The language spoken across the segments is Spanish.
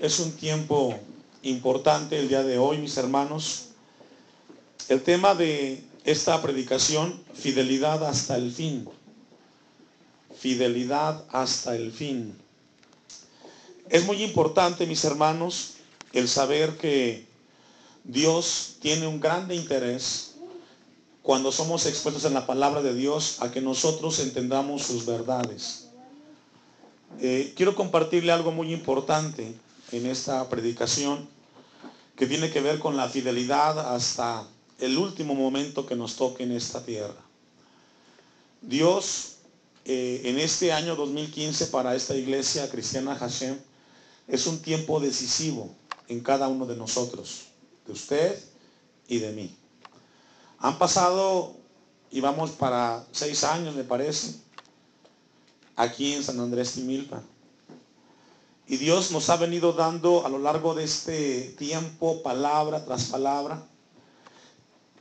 es un tiempo importante el día de hoy, mis hermanos. El tema de esta predicación, fidelidad hasta el fin. Fidelidad hasta el fin. Es muy importante, mis hermanos, el saber que Dios tiene un grande interés cuando somos expuestos en la palabra de Dios a que nosotros entendamos sus verdades. Eh, quiero compartirle algo muy importante en esta predicación que tiene que ver con la fidelidad hasta el último momento que nos toque en esta tierra. Dios eh, en este año 2015 para esta iglesia cristiana Hashem es un tiempo decisivo en cada uno de nosotros, de usted y de mí. Han pasado, y vamos para seis años me parece, aquí en San Andrés Timilpa. Y Dios nos ha venido dando a lo largo de este tiempo, palabra tras palabra.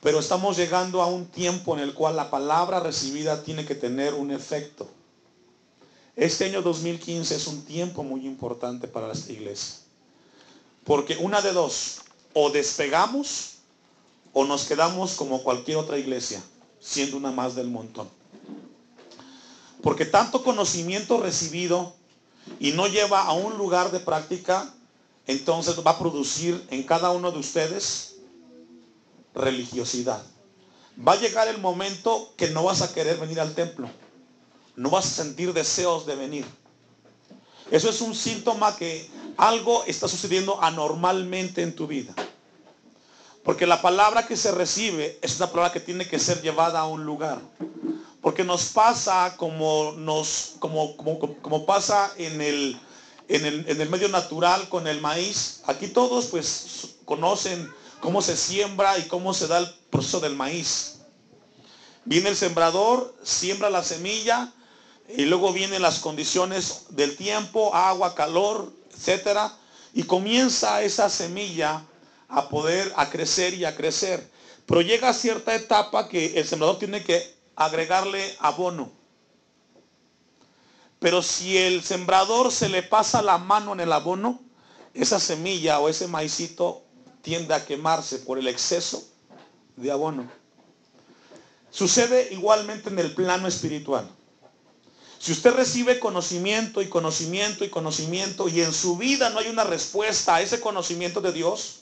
Pero estamos llegando a un tiempo en el cual la palabra recibida tiene que tener un efecto. Este año 2015 es un tiempo muy importante para esta iglesia. Porque una de dos, o despegamos o nos quedamos como cualquier otra iglesia, siendo una más del montón. Porque tanto conocimiento recibido y no lleva a un lugar de práctica, entonces va a producir en cada uno de ustedes religiosidad. Va a llegar el momento que no vas a querer venir al templo. No vas a sentir deseos de venir. Eso es un síntoma que algo está sucediendo anormalmente en tu vida. Porque la palabra que se recibe es una palabra que tiene que ser llevada a un lugar. Porque nos pasa como, nos, como, como, pasa en el, en el, en el medio natural con el maíz. Aquí todos pues conocen cómo se siembra y cómo se da el proceso del maíz. Viene el sembrador, siembra la semilla y luego vienen las condiciones del tiempo, agua, calor, etcétera, y comienza esa semilla a poder a crecer y a crecer. Pero llega cierta etapa que el sembrador tiene que agregarle abono. Pero si el sembrador se le pasa la mano en el abono, esa semilla o ese maicito tiende a quemarse por el exceso de abono. Sucede igualmente en el plano espiritual. Si usted recibe conocimiento y conocimiento y conocimiento y en su vida no hay una respuesta a ese conocimiento de Dios,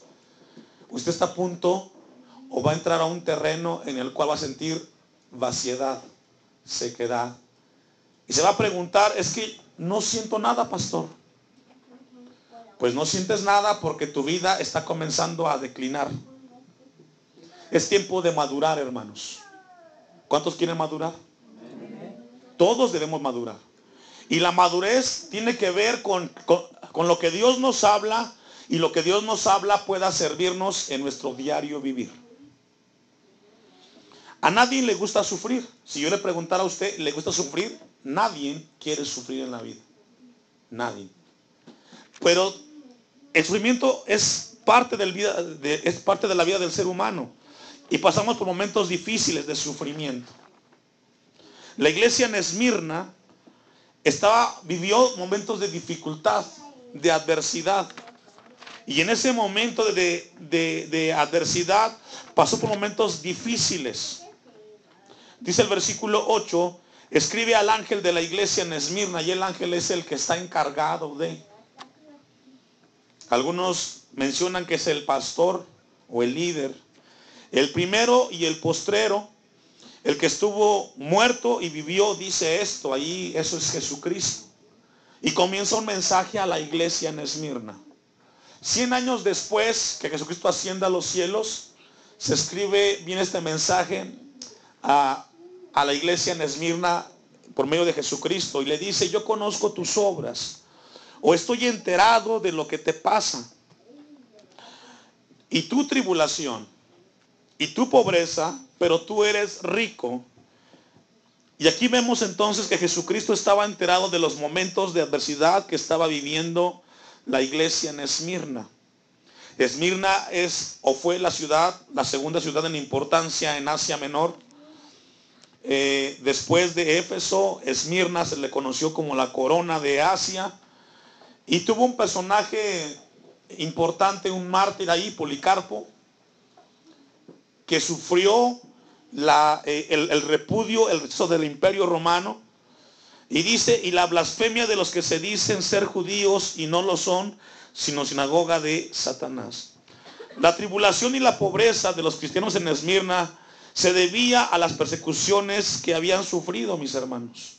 usted está a punto o va a entrar a un terreno en el cual va a sentir vaciedad, sequedad. Y se va a preguntar, es que no siento nada, pastor. Pues no sientes nada porque tu vida está comenzando a declinar. Es tiempo de madurar, hermanos. ¿Cuántos quieren madurar? Todos debemos madurar. Y la madurez tiene que ver con, con, lo que Dios nos habla y lo que Dios nos habla pueda servirnos en nuestro diario vivir. A nadie le gusta sufrir. Si yo le preguntara a usted, ¿le gusta sufrir? Nadie quiere sufrir en la vida. Nadie. Pero el sufrimiento es parte, vida, de, es parte de la vida del ser humano. Y pasamos por momentos difíciles de sufrimiento. La iglesia en Esmirna estaba, vivió momentos de dificultad, de adversidad. Y en ese momento de adversidad pasó por momentos difíciles. Dice el versículo 8, escribe al ángel de la iglesia en Esmirna y el ángel es el que está encargado de. Algunos mencionan que es el pastor o el líder. El primero y el postrero, el que estuvo muerto y vivió, dice esto, ahí eso es Jesucristo. Y comienza un mensaje a la iglesia en Esmirna. Cien años después que Jesucristo ascienda a los cielos, se escribe bien este mensaje a, a la iglesia en Esmirna por medio de Jesucristo y le dice, yo conozco tus obras o estoy enterado de lo que te pasa y tu tribulación y tu pobreza, pero tú eres rico. Y aquí vemos entonces que Jesucristo estaba enterado de los momentos de adversidad que estaba viviendo la iglesia en Esmirna. Esmirna es o fue la ciudad, la segunda ciudad en importancia en Asia Menor. Eh, después de Éfeso, Esmirna se le conoció como la corona de Asia y tuvo un personaje importante, un mártir ahí, Policarpo, que sufrió eh, el, repudio, el del imperio romano. Y dice, y la blasfemia de los que se dicen ser judíos y no lo son, sino sinagoga de Satanás. La tribulación y la pobreza de los cristianos en Esmirna se debía a las persecuciones que habían sufrido mis hermanos.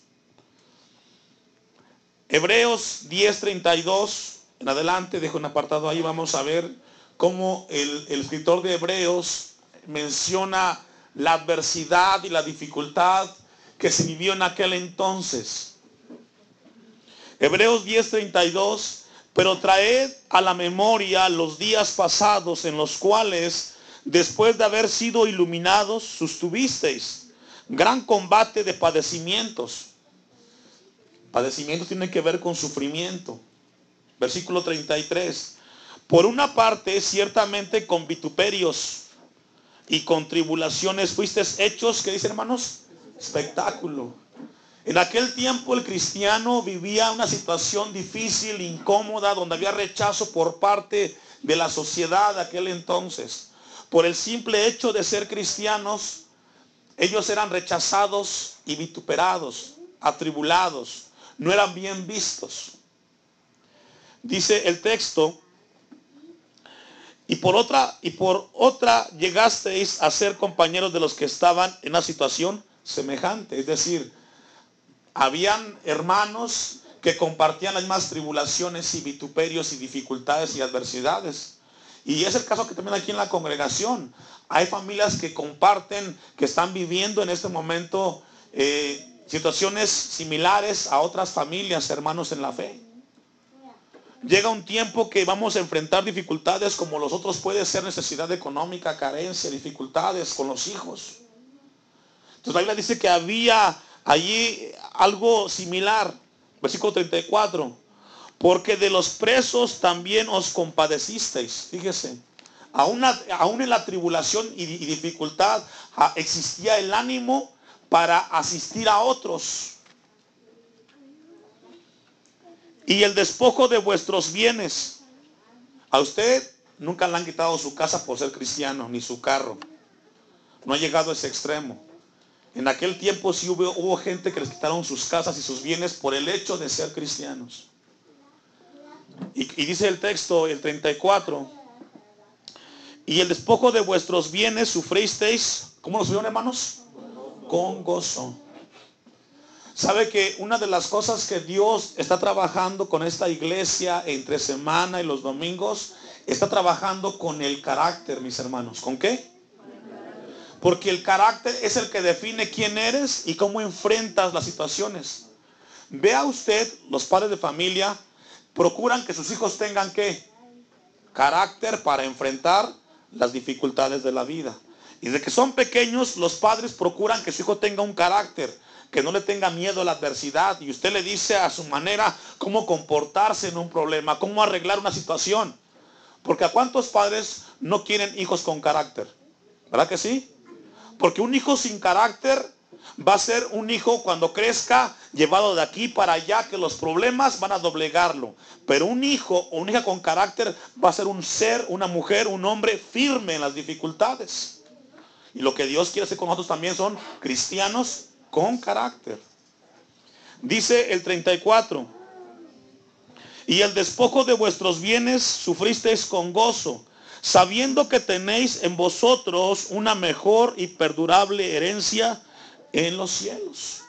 Hebreos 10:32 en adelante, dejo un apartado ahí, vamos a ver cómo el, el escritor de Hebreos menciona la adversidad y la dificultad que se vivió en aquel entonces. Hebreos 10:32, pero traed a la memoria los días pasados en los cuales, después de haber sido iluminados, sustuvisteis gran combate de padecimientos. Padecimiento tiene que ver con sufrimiento. Versículo 33. Por una parte, ciertamente con vituperios y con tribulaciones fuisteis hechos, ¿qué dicen hermanos? Espectáculo. En aquel tiempo el cristiano vivía una situación difícil, incómoda, donde había rechazo por parte de la sociedad de aquel entonces. Por el simple hecho de ser cristianos, ellos eran rechazados y vituperados, atribulados, no eran bien vistos. Dice el texto, y por otra, y por otra llegasteis a ser compañeros de los que estaban en una situación semejante. Es decir, habían hermanos que compartían las mismas tribulaciones y vituperios y dificultades y adversidades. Y es el caso que también aquí en la congregación. Hay familias que comparten, que están viviendo en este momento eh, situaciones similares a otras familias, hermanos en la fe. Llega un tiempo que vamos a enfrentar dificultades como los otros puede ser necesidad económica, carencia, dificultades con los hijos. Entonces la Biblia dice que había allí algo similar. Versículo 34. Porque de los presos también os compadecisteis. Fíjese. Aún, en la tribulación y, y dificultad ah, existía el ánimo para asistir a otros. Y el despojo de vuestros bienes. A usted nunca le han quitado su casa por ser cristiano, ni su carro. No ha llegado a ese extremo. En aquel tiempo sí hubo, hubo, gente que les quitaron sus casas y sus bienes por el hecho de ser cristianos. Y, dice el texto, el 34, y el despojo de vuestros bienes sufristeis, ¿cómo lo subieron hermanos? Con gozo. Sabe que una de las cosas que Dios está trabajando con esta iglesia entre semana y los domingos, está trabajando con el carácter, mis hermanos. ¿Con qué? Porque el carácter es el que define quién eres y cómo enfrentas las situaciones. Vea usted, los padres de familia procuran que sus hijos tengan qué? Carácter para enfrentar las dificultades de la vida. Y de que son pequeños, los padres procuran que su hijo tenga un carácter, que no le tenga miedo a la adversidad. Y usted le dice a su manera cómo comportarse en un problema, cómo arreglar una situación. Porque a cuántos padres no quieren hijos con carácter. ¿Verdad que sí? Porque un hijo sin carácter va a ser un hijo cuando crezca llevado de aquí para allá que los problemas van a doblegarlo. Pero un hijo o una hija con carácter va a ser un ser, una mujer, un hombre firme en las dificultades. Y lo que Dios quiere hacer con nosotros también son cristianos con carácter. Dice el 34. Y el despojo de vuestros bienes sufristeis con gozo sabiendo que tenéis en vosotros una mejor y perdurable herencia en los cielos.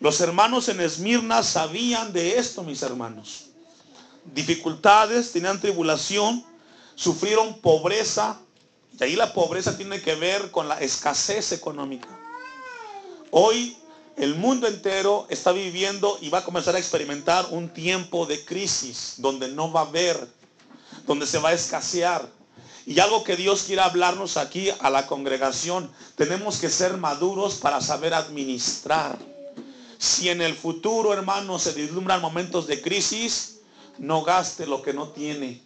Los hermanos en Esmirna sabían de esto, mis hermanos. Dificultades, tenían tribulación, sufrieron pobreza, y ahí la pobreza tiene que ver con la escasez económica. Hoy el mundo entero está viviendo y va a comenzar a experimentar un tiempo de crisis donde no va a haber donde se va a escasear. Y algo que Dios quiere hablarnos aquí a la congregación, tenemos que ser maduros para saber administrar. Si en el futuro, hermano, se vislumbran momentos de crisis, no gaste lo que no tiene.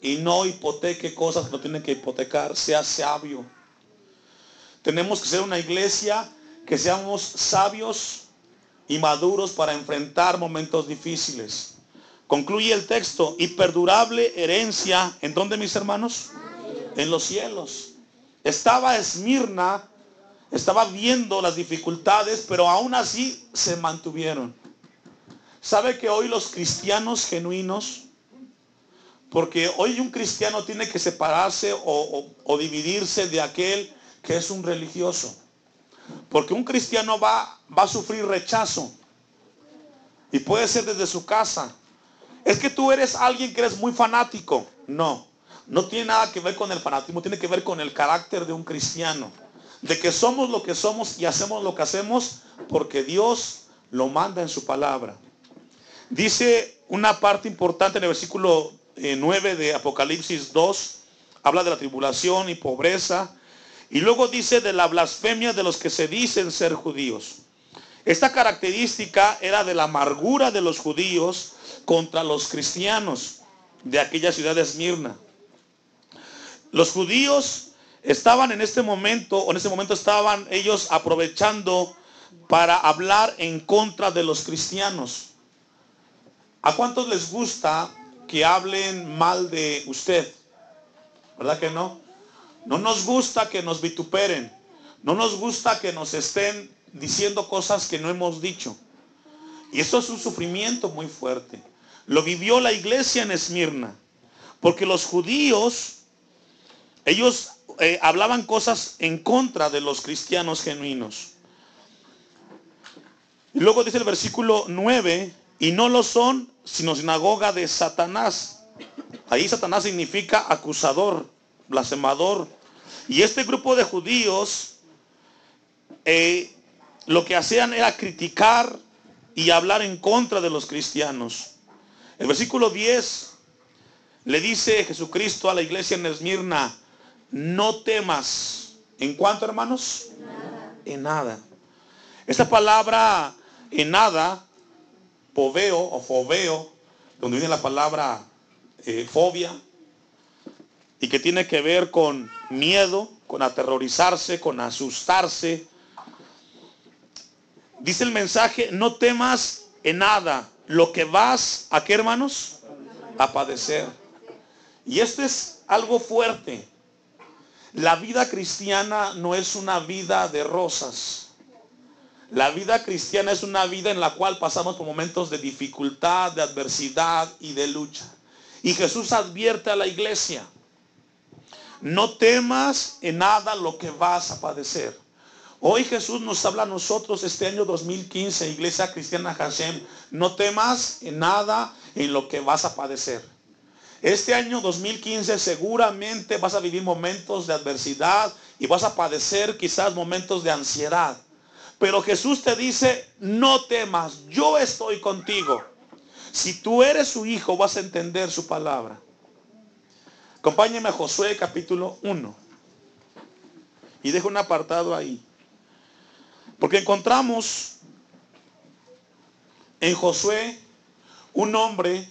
Y no hipoteque cosas que no tiene que hipotecar. Sea sabio. Tenemos que ser una iglesia que seamos sabios y maduros para enfrentar momentos difíciles. Concluye el texto, y perdurable herencia, ¿en dónde mis hermanos? En los cielos. Estaba Esmirna, estaba viendo las dificultades, pero aún así se mantuvieron. ¿Sabe que hoy los cristianos genuinos, porque hoy un cristiano tiene que separarse o, o dividirse de aquel que es un religioso? Porque un cristiano va, va a sufrir rechazo. Y puede ser desde su casa. Es que tú eres alguien que eres muy fanático. No, no tiene nada que ver con el fanatismo, tiene que ver con el carácter de un cristiano. De que somos lo que somos y hacemos lo que hacemos porque Dios lo manda en su palabra. Dice una parte importante en el versículo 9 eh, de Apocalipsis 2, habla de la tribulación y pobreza y luego dice de la blasfemia de los que se dicen ser judíos. Esta característica era de la amargura de los judíos contra los cristianos de aquella ciudad de Esmirna. Los judíos estaban en este momento, o en ese momento estaban ellos aprovechando para hablar en contra de los cristianos. ¿A cuántos les gusta que hablen mal de usted? ¿Verdad que no? No nos gusta que nos vituperen. No nos gusta que nos estén diciendo cosas que no hemos dicho. Y eso es un sufrimiento muy fuerte. Lo vivió la iglesia en Esmirna. Porque los judíos, ellos eh, hablaban cosas en contra de los cristianos genuinos. Y luego dice el versículo 9, y no lo son, sino sinagoga de Satanás. Ahí Satanás significa acusador, blasfemador, y este grupo de judíos eh, lo que hacían era criticar y hablar en contra de los cristianos. El versículo 10 le dice Jesucristo a la iglesia en Esmirna, no temas. ¿En cuánto, hermanos? En nada. En nada. Esta palabra en nada, poveo o foveo, donde viene la palabra eh, fobia, y que tiene que ver con miedo, con aterrorizarse, con asustarse. Dice el mensaje, no temas en nada lo que vas a qué hermanos? A padecer. Y esto es algo fuerte. La vida cristiana no es una vida de rosas. La vida cristiana es una vida en la cual pasamos por momentos de dificultad, de adversidad y de lucha. Y Jesús advierte a la iglesia, no temas en nada lo que vas a padecer. Hoy Jesús nos habla a nosotros este año 2015, Iglesia Cristiana Hashem, no temas en nada en lo que vas a padecer. Este año 2015 seguramente vas a vivir momentos de adversidad y vas a padecer quizás momentos de ansiedad. Pero Jesús te dice, no temas, yo estoy contigo. Si tú eres su hijo, vas a entender su palabra. Acompáñeme a Josué capítulo 1. Y dejo un apartado ahí. Porque encontramos en Josué un hombre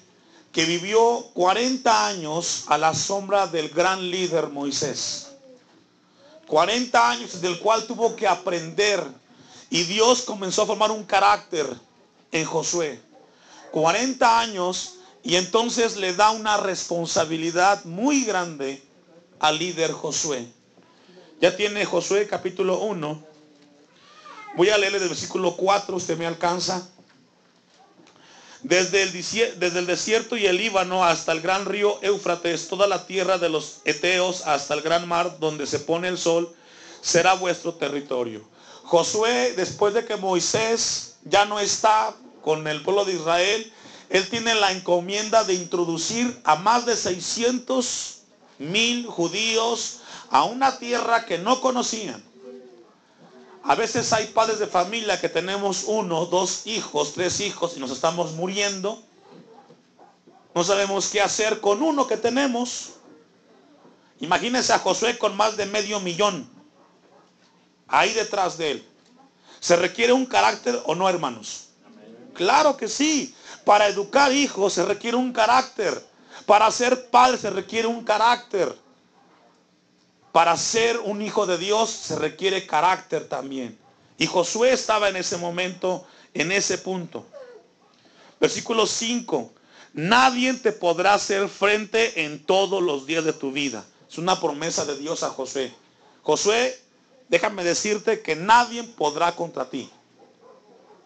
que vivió 40 años a la sombra del gran líder Moisés. 40 años del cual tuvo que aprender y Dios comenzó a formar un carácter en Josué. 40 años y entonces le da una responsabilidad muy grande al líder Josué. Ya tiene Josué capítulo 1. Voy a leerle del versículo 4, usted me alcanza. Desde el, desde el desierto y el Líbano hasta el gran río Éufrates, toda la tierra de los Eteos hasta el gran mar donde se pone el sol, será vuestro territorio. Josué, después de que Moisés ya no está con el pueblo de Israel, él tiene la encomienda de introducir a más de 600 mil judíos a una tierra que no conocían. A veces hay padres de familia que tenemos uno, dos hijos, tres hijos y nos estamos muriendo. No sabemos qué hacer con uno que tenemos. Imagínense a Josué con más de medio millón ahí detrás de él. ¿Se requiere un carácter o no, hermanos? Claro que sí. Para educar hijos se requiere un carácter. Para ser padre se requiere un carácter. Para ser un hijo de Dios se requiere carácter también. Y Josué estaba en ese momento, en ese punto. Versículo 5. Nadie te podrá hacer frente en todos los días de tu vida. Es una promesa de Dios a Josué. Josué, déjame decirte que nadie podrá contra ti.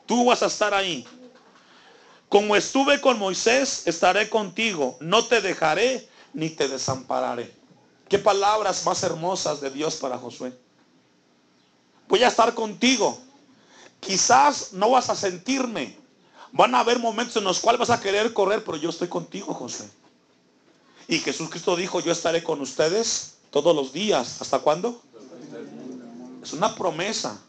Tú vas a estar ahí. Como estuve con Moisés, estaré contigo. No te dejaré ni te desampararé. Qué palabras más hermosas de Dios para Josué. Voy a estar contigo. Quizás no vas a sentirme. Van a haber momentos en los cuales vas a querer correr, pero yo estoy contigo, Josué. Y Jesús Cristo dijo, yo estaré con ustedes todos los días. ¿Hasta cuándo? Es una promesa.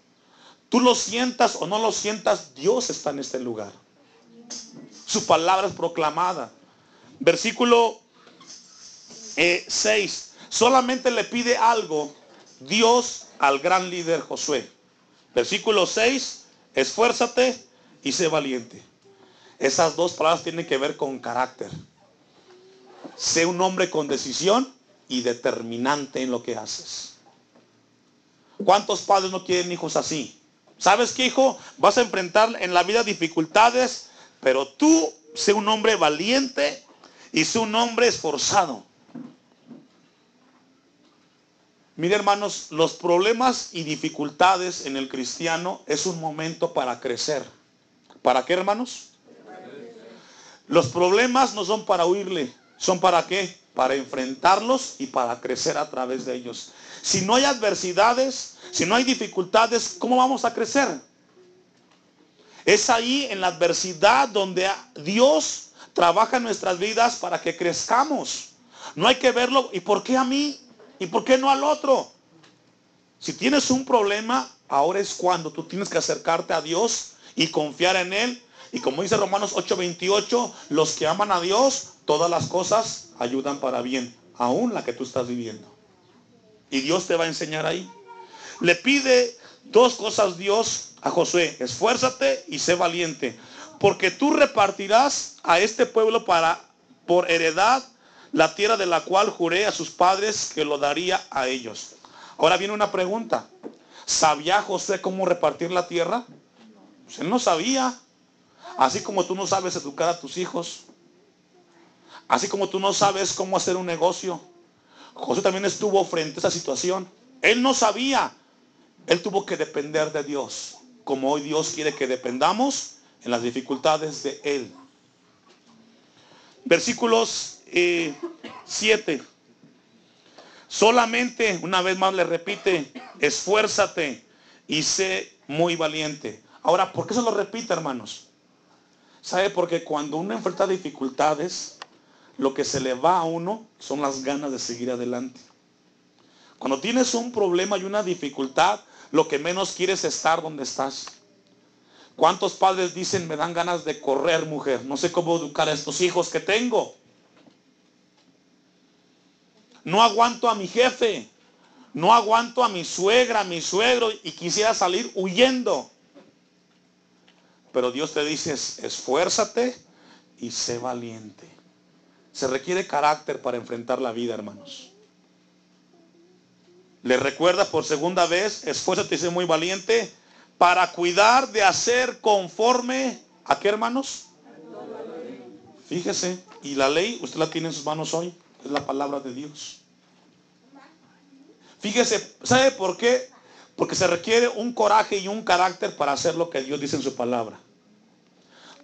Tú lo sientas o no lo sientas, Dios está en este lugar. Su palabra es proclamada. Versículo 6. Eh, Solamente le pide algo Dios al gran líder Josué. Versículo 6. Esfuérzate y sé valiente. Esas dos palabras tienen que ver con carácter. Sé un hombre con decisión y determinante en lo que haces. ¿Cuántos padres no quieren hijos así? ¿Sabes qué, hijo? Vas a enfrentar en la vida dificultades, pero tú sé un hombre valiente y sé un hombre esforzado. Mire, hermanos, los problemas y dificultades en el cristiano es un momento para crecer. ¿Para qué, hermanos? Los problemas no son para huirle, son para qué? Para enfrentarlos y para crecer a través de ellos. Si no hay adversidades, si no hay dificultades, ¿cómo vamos a crecer? Es ahí en la adversidad donde Dios trabaja en nuestras vidas para que crezcamos. No hay que verlo, ¿y por qué a mí? ¿Y por qué no al otro? Si tienes un problema, ahora es cuando tú tienes que acercarte a Dios y confiar en Él. Y como dice Romanos 8:28, los que aman a Dios, todas las cosas ayudan para bien, aún la que tú estás viviendo. Y Dios te va a enseñar ahí. Le pide dos cosas Dios a Josué. Esfuérzate y sé valiente. Porque tú repartirás a este pueblo para, por heredad la tierra de la cual juré a sus padres que lo daría a ellos. Ahora viene una pregunta. ¿Sabía José cómo repartir la tierra? Pues él no sabía. Así como tú no sabes educar a tus hijos. Así como tú no sabes cómo hacer un negocio. José también estuvo frente a esa situación. Él no sabía. Él tuvo que depender de Dios. Como hoy Dios quiere que dependamos en las dificultades de Él. Versículos 7. Eh, Solamente, una vez más le repite, esfuérzate y sé muy valiente. Ahora, ¿por qué se lo repite, hermanos? ¿Sabe? Porque cuando uno enfrenta dificultades, lo que se le va a uno son las ganas de seguir adelante. Cuando tienes un problema y una dificultad, lo que menos quieres es estar donde estás. ¿Cuántos padres dicen, me dan ganas de correr, mujer? No sé cómo educar a estos hijos que tengo. No aguanto a mi jefe. No aguanto a mi suegra, a mi suegro y quisiera salir huyendo. Pero Dios te dice, esfuérzate y sé valiente. Se requiere carácter para enfrentar la vida, hermanos. Le recuerda por segunda vez, esfuérzate y sé muy valiente para cuidar de hacer conforme a qué, hermanos? Fíjese, y la ley, usted la tiene en sus manos hoy, es la palabra de Dios. Fíjese, ¿sabe por qué? Porque se requiere un coraje y un carácter para hacer lo que Dios dice en su palabra.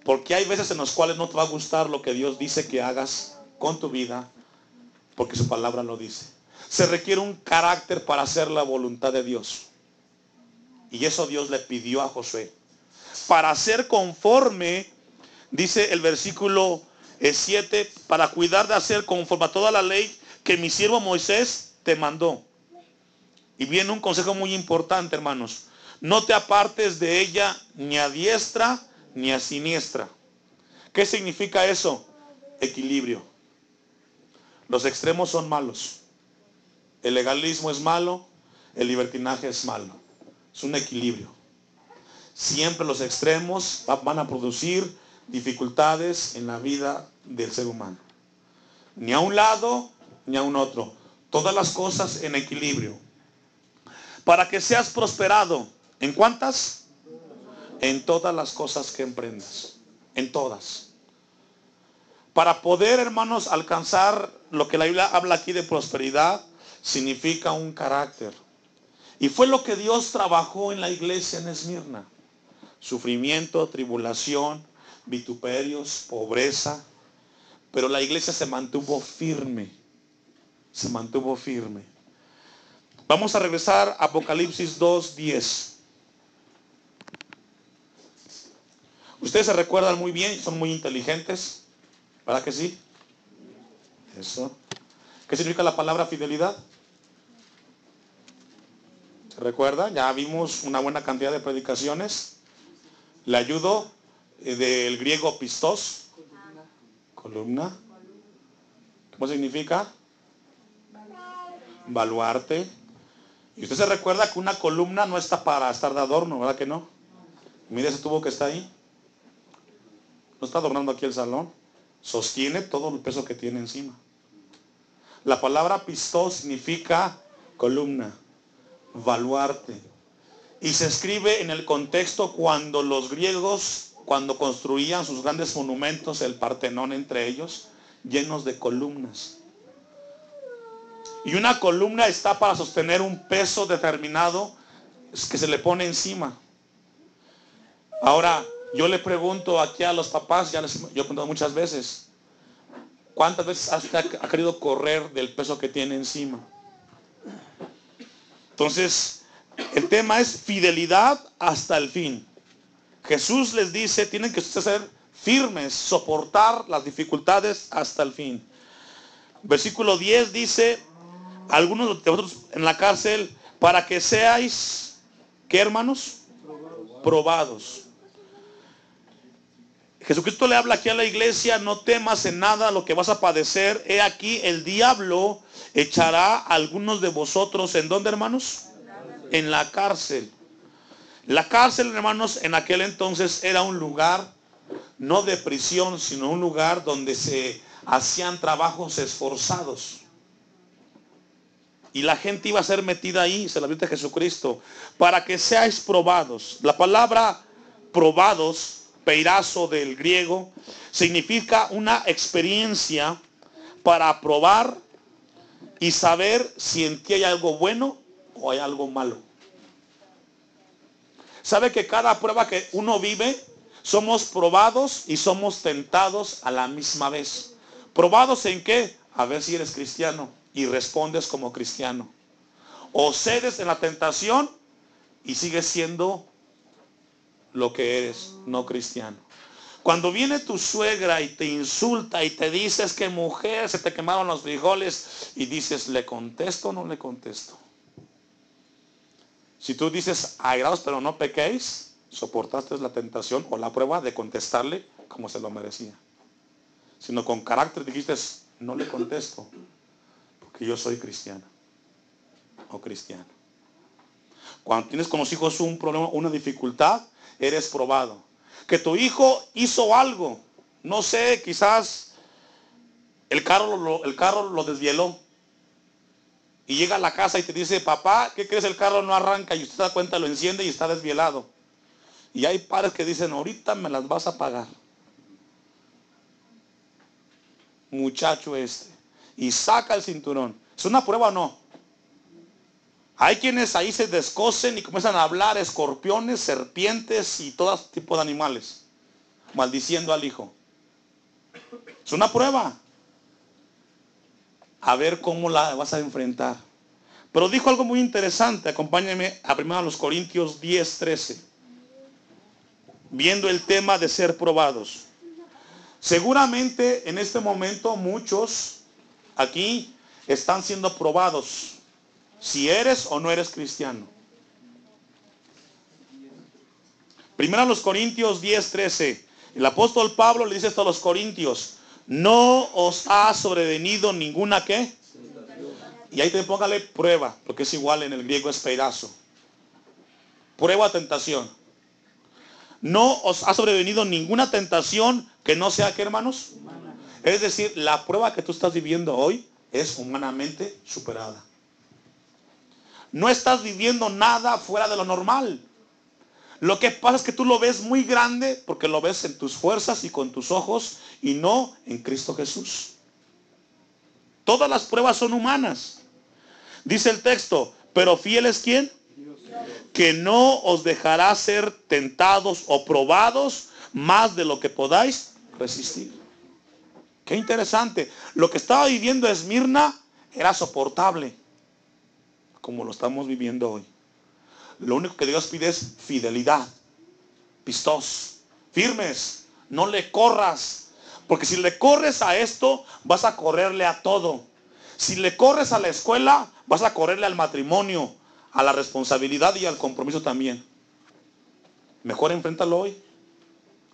Porque hay veces en las cuales no te va a gustar lo que Dios dice que hagas con tu vida, porque su palabra lo dice. Se requiere un carácter para hacer la voluntad de Dios. Y eso Dios le pidió a Josué. Para ser conforme, dice el versículo 7, eh, para cuidar de hacer conforme a toda la ley que mi siervo Moisés te mandó. Y viene un consejo muy importante, hermanos. No te apartes de ella ni a diestra ni a siniestra. ¿Qué significa eso? Equilibrio. Los extremos son malos. El legalismo es malo, el libertinaje es malo. Es un equilibrio. Siempre los extremos van a producir dificultades en la vida del ser humano. Ni a un lado ni a un otro. Todas las cosas en equilibrio para que seas prosperado. ¿En cuántas? En todas las cosas que emprendas. En todas. Para poder, hermanos, alcanzar lo que la Biblia habla aquí de prosperidad, significa un carácter. Y fue lo que Dios trabajó en la iglesia en Esmirna. Sufrimiento, tribulación, vituperios, pobreza. Pero la iglesia se mantuvo firme. Se mantuvo firme. Vamos a regresar a Apocalipsis 2.10. Ustedes se recuerdan muy bien, son muy inteligentes. ¿Verdad que sí? Eso. ¿Qué significa la palabra fidelidad? ¿Se recuerda? Ya vimos una buena cantidad de predicaciones. Le ayudo eh, del griego pistos. Columna. ¿Cómo significa? Baluarte. Y usted se recuerda que una columna no está para estar de adorno, ¿verdad que no? Mire ese tubo que está ahí. No está adornando aquí el salón. Sostiene todo el peso que tiene encima. La palabra pistó significa columna, Y se escribe en el contexto cuando los griegos, cuando construían sus grandes monumentos, el Partenón entre ellos, llenos de columnas. Y una columna está para sostener un peso determinado que se le pone encima. Ahora, yo le pregunto aquí a los papás, ya les yo he preguntado muchas veces, ¿cuántas veces ha querido correr del peso que tiene encima? Entonces, el tema es fidelidad hasta el fin. Jesús les dice, tienen que ser firmes, soportar las dificultades hasta el fin. Versículo 10 dice, algunos de vosotros en la cárcel para que seáis, ¿qué hermanos? Probados. Jesucristo le habla aquí a la iglesia, no temas en nada lo que vas a padecer. He aquí, el diablo echará a algunos de vosotros, ¿en dónde hermanos? En la cárcel. La cárcel, hermanos, en aquel entonces era un lugar, no de prisión, sino un lugar donde se hacían trabajos esforzados. Y la gente iba a ser metida ahí, se la de Jesucristo, para que seáis probados. La palabra probados, peirazo del griego, significa una experiencia para probar y saber si en ti hay algo bueno o hay algo malo. Sabe que cada prueba que uno vive, somos probados y somos tentados a la misma vez. ¿Probados en qué? A ver si eres cristiano y respondes como cristiano. O cedes en la tentación y sigues siendo lo que eres, no cristiano. Cuando viene tu suegra y te insulta y te dices que mujer se te quemaron los frijoles y dices, ¿le contesto o no le contesto? Si tú dices, airados pero no pequéis, soportaste la tentación o la prueba de contestarle como se lo merecía. Sino con carácter dijiste, no le contesto que yo soy cristiano o cristiano. Cuando tienes con los hijos un problema, una dificultad, eres probado. Que tu hijo hizo algo, no sé, quizás el carro lo, el carro lo desvieló. Y llega a la casa y te dice, papá, ¿qué crees? El carro no arranca y usted da cuenta, lo enciende y está desvielado. Y hay padres que dicen, ahorita me las vas a pagar. Muchacho este y saca el cinturón. ¿Es una prueba o no? Hay quienes ahí se descosen y comienzan a hablar escorpiones, serpientes y todo tipo de animales, maldiciendo al hijo. Es una prueba. A ver cómo la vas a enfrentar. Pero dijo algo muy interesante, acompáñenme a primero los Corintios 10, 13. Viendo el tema de ser probados. Seguramente en este momento muchos aquí están siendo probados si eres o no eres cristiano. Primero a los Corintios 10, 13. El apóstol Pablo le dice esto a los Corintios. No os ha sobrevenido ninguna qué. Y ahí te póngale prueba, porque es igual en el griego es pedazo. Prueba tentación. No os ha sobrevenido ninguna tentación que no sea que hermanos es decir, la prueba que tú estás viviendo hoy es humanamente superada. No estás viviendo nada fuera de lo normal. Lo que pasa es que tú lo ves muy grande porque lo ves en tus fuerzas y con tus ojos y no en Cristo Jesús. Todas las pruebas son humanas. Dice el texto, pero fiel es quién? Que no os dejará ser tentados o probados más de lo que podáis resistir. Qué interesante. Lo que estaba viviendo Esmirna era soportable, como lo estamos viviendo hoy. Lo único que Dios pide es fidelidad, pistos, firmes, no le corras, porque si le corres a esto, vas a correrle a todo. Si le corres a la escuela, vas a correrle al matrimonio, a la responsabilidad y al compromiso también. Mejor enfréntalo hoy,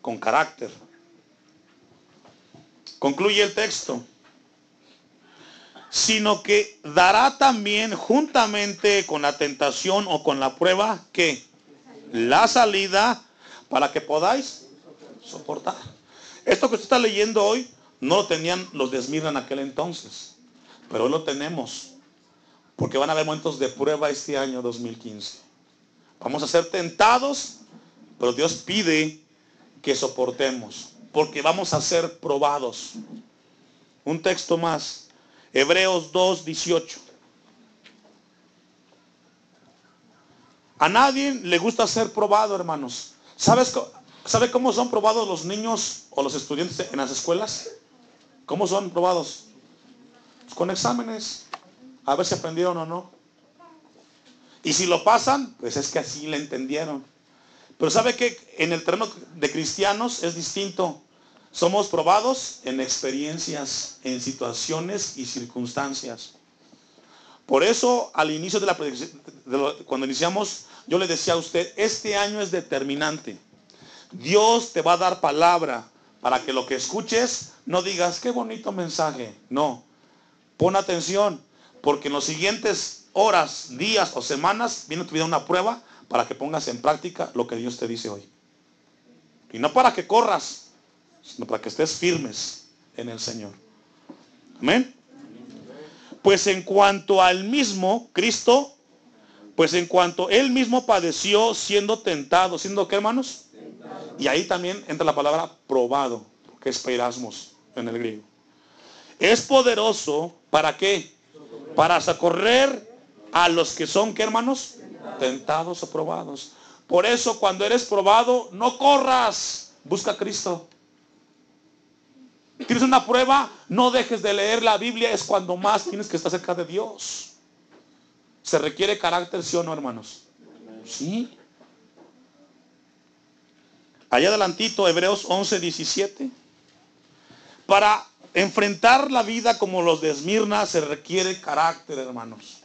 con carácter. Concluye el texto. Sino que dará también juntamente con la tentación o con la prueba que la salida para que podáis soportar. Esto que usted está leyendo hoy no lo tenían los de en aquel entonces, pero hoy lo tenemos, porque van a haber momentos de prueba este año 2015. Vamos a ser tentados, pero Dios pide que soportemos, porque vamos a ser probados. Un texto más, Hebreos 2, 18. A nadie le gusta ser probado, hermanos. ¿Sabes? ¿Sabe cómo son probados los niños o los estudiantes en las escuelas? ¿Cómo son probados? Pues con exámenes, a ver si aprendieron o no. Y si lo pasan, pues es que así le entendieron. Pero sabe que en el terreno de cristianos es distinto. Somos probados en experiencias, en situaciones y circunstancias. Por eso al inicio de la cuando iniciamos, yo le decía a usted, este año es determinante. Dios te va a dar palabra para que lo que escuches no digas, qué bonito mensaje. No, pon atención, porque en los siguientes horas, días o semanas viene tu vida una prueba para que pongas en práctica lo que Dios te dice hoy. Y no para que corras, sino para que estés firmes en el Señor. Amén. Pues en cuanto al mismo Cristo, pues en cuanto él mismo padeció siendo tentado, siendo qué hermanos? Y ahí también entra la palabra probado, que es peirasmos en el griego. Es poderoso, ¿para qué? Para socorrer a los que son, ¿qué hermanos? Tentados o probados. Por eso cuando eres probado, no corras, busca a Cristo. ¿Tienes una prueba? No dejes de leer la Biblia, es cuando más tienes que estar cerca de Dios. ¿Se requiere carácter, sí o no, hermanos? Sí. Allá adelantito, Hebreos 11, 17. Para enfrentar la vida como los de Esmirna se requiere carácter, hermanos.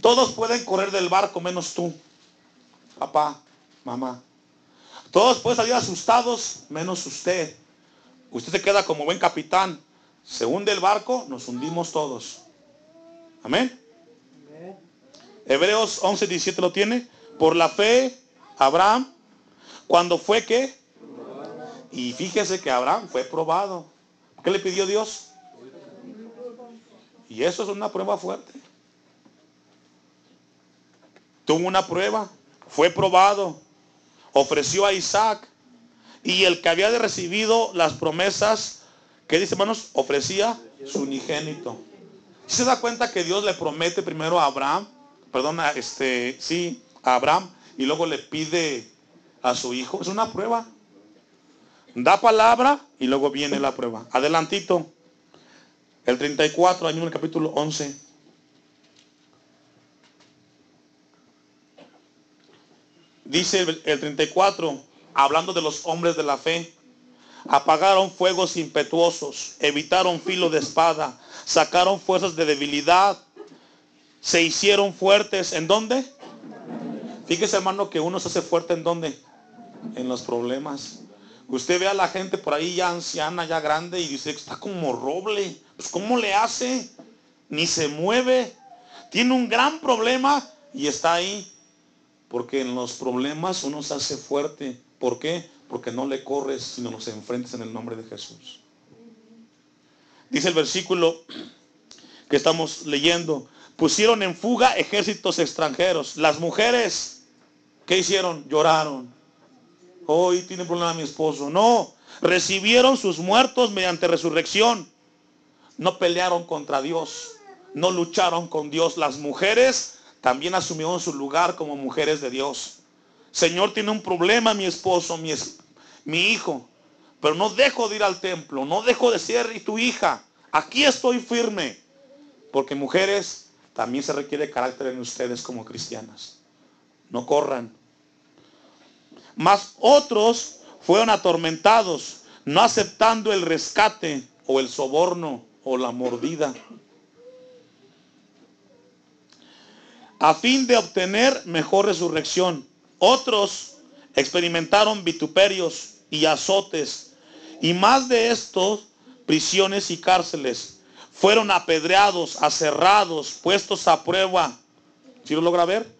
Todos pueden correr del barco menos tú, papá, mamá. Todos pueden salir asustados menos usted. Usted se queda como buen capitán. Se hunde el barco, nos hundimos todos. Amén. Hebreos 11, 17 lo tiene. Por la fe, Abraham cuando fue que? Y fíjese que Abraham fue probado. ¿Qué le pidió Dios? Y eso es una prueba fuerte. Tuvo una prueba, fue probado, ofreció a Isaac y el que había recibido las promesas, ¿qué dice hermanos? Ofrecía su unigénito. ¿Se da cuenta que Dios le promete primero a Abraham, perdona, este, sí, a Abraham, y luego le pide a su hijo. Es una prueba. Da palabra y luego viene la prueba. Adelantito. El 34, año en el capítulo 11. Dice el 34, hablando de los hombres de la fe, apagaron fuegos impetuosos, evitaron filo de espada, sacaron fuerzas de debilidad, se hicieron fuertes. ¿En dónde? Fíjese hermano que uno se hace fuerte en dónde? en los problemas. Usted ve a la gente por ahí ya anciana, ya grande y dice, está como roble. Pues ¿cómo le hace? Ni se mueve. Tiene un gran problema y está ahí. Porque en los problemas uno se hace fuerte. ¿Por qué? Porque no le corres, sino nos enfrentes en el nombre de Jesús. Dice el versículo que estamos leyendo. Pusieron en fuga ejércitos extranjeros. Las mujeres ¿Qué hicieron? Lloraron. Hoy tiene problema mi esposo. No, recibieron sus muertos mediante resurrección. No pelearon contra Dios. No lucharon con Dios. Las mujeres también asumieron su lugar como mujeres de Dios. Señor, tiene un problema mi esposo, mi, hijo. Pero no dejo de ir al templo. No dejo de ser tu hija. Aquí estoy firme. Porque mujeres, también se requiere carácter en ustedes como cristianas. No corran. Mas otros fueron atormentados, no aceptando el rescate o el soborno o la mordida. A fin de obtener mejor resurrección. Otros experimentaron vituperios y azotes. Y más de estos, prisiones y cárceles. Fueron apedreados, aserrados, puestos a prueba. ¿Sí lo logra ver?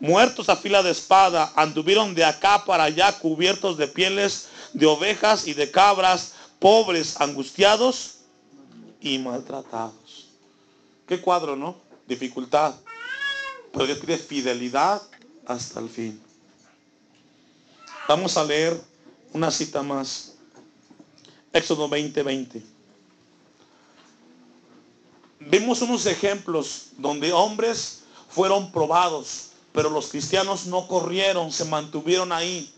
muertos a fila de espada, anduvieron de acá para allá cubiertos de pieles de ovejas y de cabras, pobres, angustiados y maltratados. Qué cuadro, ¿no? Dificultad. Pero Dios fidelidad hasta el fin. Vamos a leer una cita más. Éxodo 20, 20. Vimos unos ejemplos donde hombres fueron probados pero los cristianos no corrieron, se mantuvieron ahí.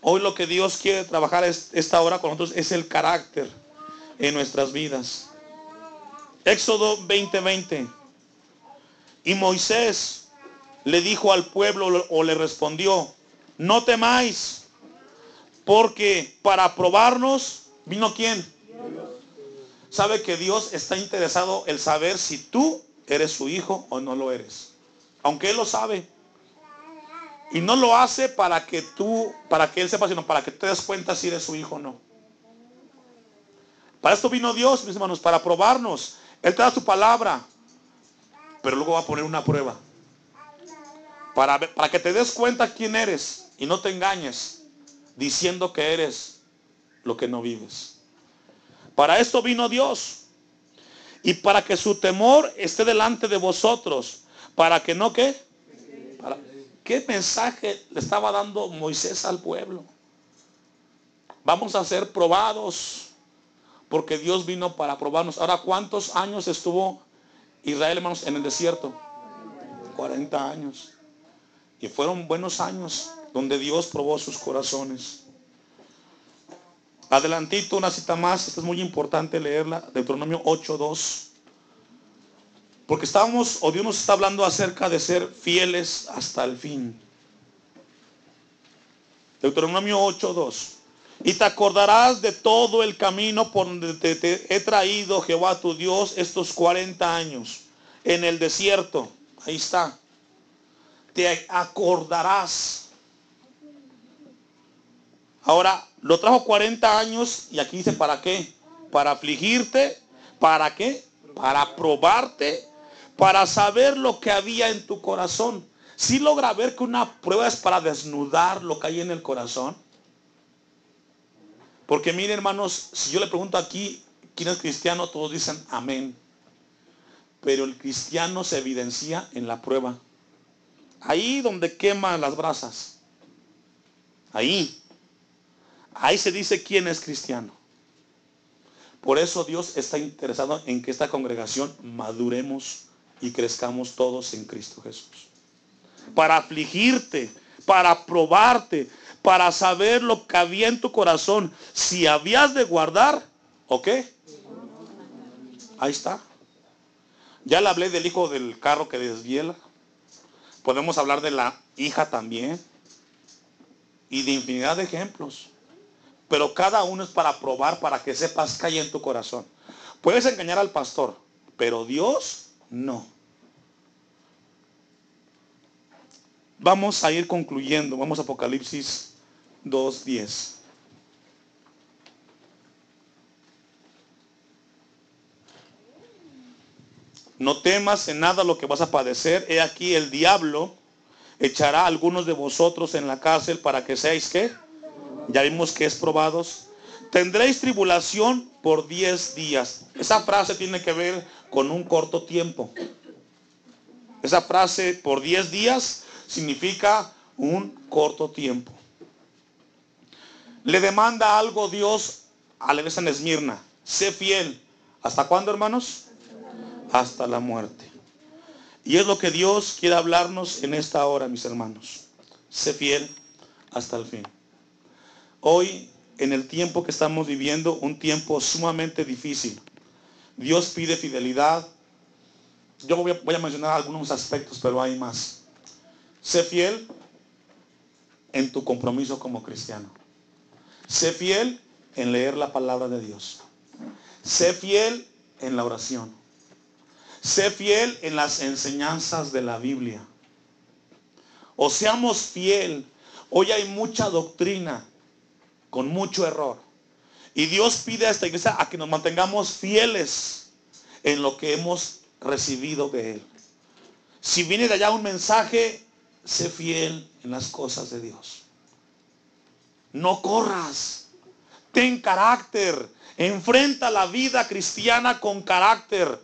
Hoy lo que Dios quiere trabajar esta hora con nosotros es el carácter en nuestras vidas. Éxodo 20:20. Y Moisés le dijo al pueblo o le respondió, no temáis, porque para probarnos vino quién. Sabe que Dios está interesado en saber si tú eres su hijo o no lo eres aunque Él lo sabe. Y no lo hace para que tú, para que Él sepa, sino para que te des cuenta si eres su hijo o no. Para esto vino Dios, mis hermanos, para probarnos. Él te da su palabra, pero luego va a poner una prueba. Para, para que te des cuenta quién eres y no te engañes diciendo que eres lo que no vives. Para esto vino Dios. Y para que su temor esté delante de vosotros ¿Para que no qué? ¿Qué mensaje le estaba dando Moisés al pueblo? Vamos a ser probados porque Dios vino para probarnos. Ahora, ¿cuántos años estuvo Israel, hermanos, en el desierto? 40 años. Y fueron buenos años donde Dios probó sus corazones. Adelantito, una cita más. Esta es muy importante leerla. Deuteronomio 8.2. Porque estábamos, o Dios nos está hablando acerca de ser fieles hasta el fin. Deuteronomio 8.2. Y te acordarás de todo el camino por donde te, he traído, Jehová tu Dios, estos 40 años en el desierto. Ahí está. Te acordarás. Ahora, lo trajo 40 años y aquí dice, ¿para qué? Para afligirte. ¿Para qué? Para probarte para saber lo que había en tu corazón. Si logra ver que una prueba es para desnudar lo que hay en el corazón. Porque miren hermanos, si yo le pregunto aquí, ¿quién es cristiano? Todos dicen amén. Pero el cristiano se evidencia en la prueba. Ahí donde queman las brasas. Ahí. Ahí se dice quién es cristiano. Por eso Dios está interesado en que esta congregación maduremos y crezcamos todos en Cristo Jesús. Para afligirte, para probarte, para saber lo que había en tu corazón, si habías de guardar o qué. Ahí está. Ya le hablé del hijo del carro que desviela. Podemos hablar de la hija también. Y de infinidad de ejemplos. Pero cada uno es para probar, para que sepas que hay en tu corazón. Puedes engañar al pastor, pero Dios no. Vamos a ir concluyendo. Vamos a Apocalipsis 2.10. No temas en nada lo que vas a padecer. He aquí el diablo echará a algunos de vosotros en la cárcel para que seáis que. Ya vimos que es probados. Tendréis tribulación por 10 días. Esa frase tiene que ver con un corto tiempo. Esa frase por 10 días significa un corto tiempo. Le demanda algo Dios a la iglesia en Esmirna. Sé fiel. ¿Hasta cuándo, hermanos? Hasta la muerte. Y es lo que Dios quiere hablarnos en esta hora, mis hermanos. Sé fiel hasta el fin. Hoy, en el tiempo que estamos viviendo, un tiempo sumamente difícil. Dios pide fidelidad. Yo voy a, voy a mencionar algunos aspectos, pero hay más. Sé fiel en tu compromiso como cristiano. Sé fiel en leer la palabra de Dios. Sé fiel en la oración. Sé fiel en las enseñanzas de la Biblia. O seamos fiel. Hoy hay mucha doctrina con mucho error. Y Dios pide a esta iglesia a que nos mantengamos fieles en lo que hemos recibido de Él. Si viene de allá un mensaje, sé fiel en las cosas de Dios. No corras. Ten carácter. Enfrenta la vida cristiana con carácter.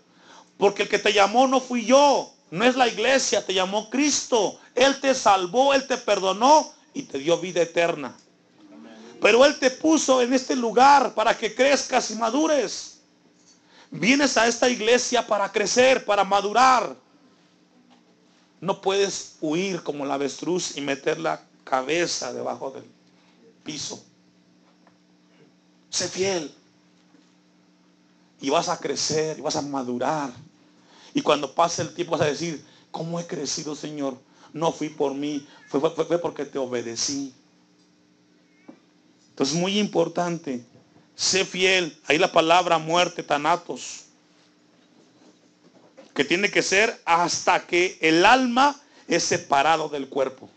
Porque el que te llamó no fui yo. No es la iglesia, te llamó Cristo. Él te salvó, Él te perdonó y te dio vida eterna. Pero Él te puso en este lugar para que crezcas y madures. Vienes a esta iglesia para crecer, para madurar. No puedes huir como la avestruz y meter la cabeza debajo del piso. Sé fiel. Y vas a crecer, y vas a madurar. Y cuando pase el tiempo vas a decir, ¿cómo he crecido, Señor? No fui por mí, fue, fue, fue porque te obedecí. Entonces, muy importante, sé fiel. Ahí la palabra muerte, tanatos. Que tiene que ser hasta que el alma es separado del cuerpo.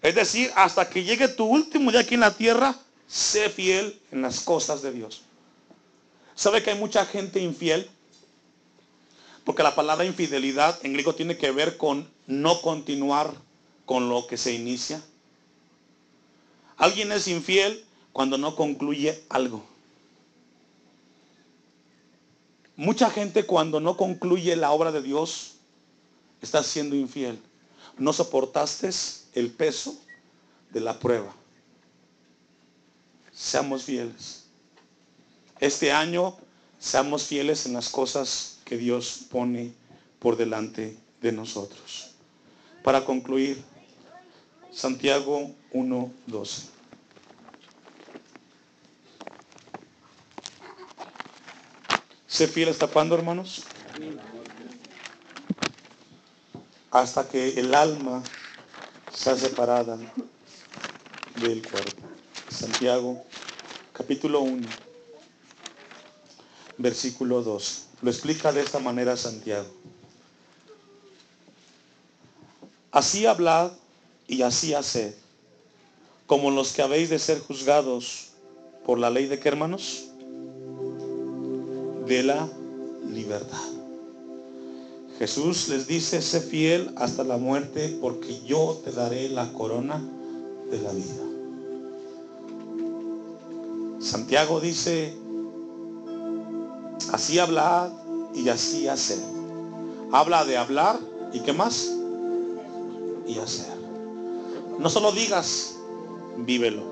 Es decir, hasta que llegue tu último día aquí en la tierra, sé fiel en las cosas de Dios. ¿Sabe que hay mucha gente infiel? Porque la palabra infidelidad en griego tiene que ver con no continuar con lo que se inicia. Alguien es infiel cuando no concluye algo. Mucha gente cuando no concluye la obra de Dios está siendo infiel. No soportaste el peso de la prueba. Seamos fieles. Este año seamos fieles en las cosas que Dios pone por delante de nosotros. Para concluir, Santiago 1.12. ¿Sé fiel hasta cuándo, hermanos? Hasta que el alma sea separada del cuerpo. Santiago, capítulo 1, versículo 2. Lo explica de esta manera Santiago. Así hablad y así haced, como los que habéis de ser juzgados por la ley de qué hermanos? De la libertad. Jesús les dice, sé fiel hasta la muerte porque yo te daré la corona de la vida. Santiago dice, así habla y así hacer. Habla de hablar y qué más? Y hacer. No solo digas, vívelo.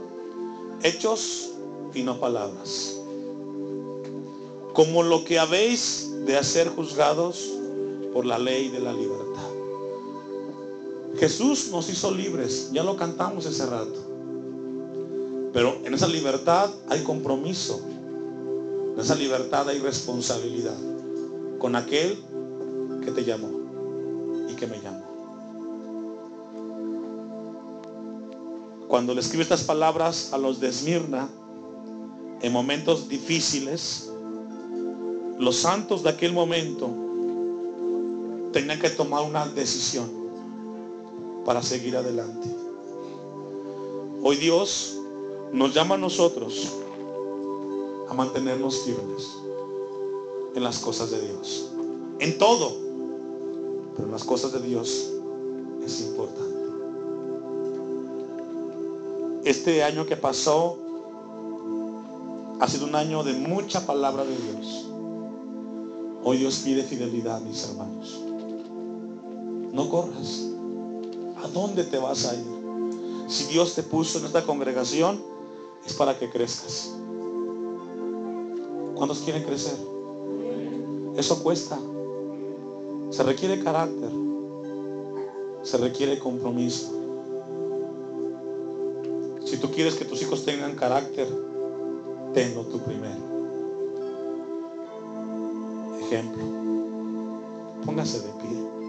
Hechos y no palabras. Como lo que habéis de hacer juzgados por la ley de la libertad. Jesús nos hizo libres, ya lo cantamos ese rato. Pero en esa libertad hay compromiso. En esa libertad hay responsabilidad con aquel que te llamó y que me llamó. Cuando le escribe estas palabras a los de Esmirna, en momentos difíciles, los santos de aquel momento tenían que tomar una decisión para seguir adelante. Hoy Dios nos llama a nosotros a mantenernos firmes en las cosas de Dios. En todo. Pero en las cosas de Dios es importante. Este año que pasó ha sido un año de mucha palabra de Dios. Hoy Dios pide fidelidad, mis hermanos. No corras. ¿A dónde te vas a ir? Si Dios te puso en esta congregación, es para que crezcas. ¿Cuántos quieren crecer? Eso cuesta. Se requiere carácter. Se requiere compromiso. Tú quieres que tus hijos tengan carácter, tenlo tú primero. Ejemplo. Póngase de pie.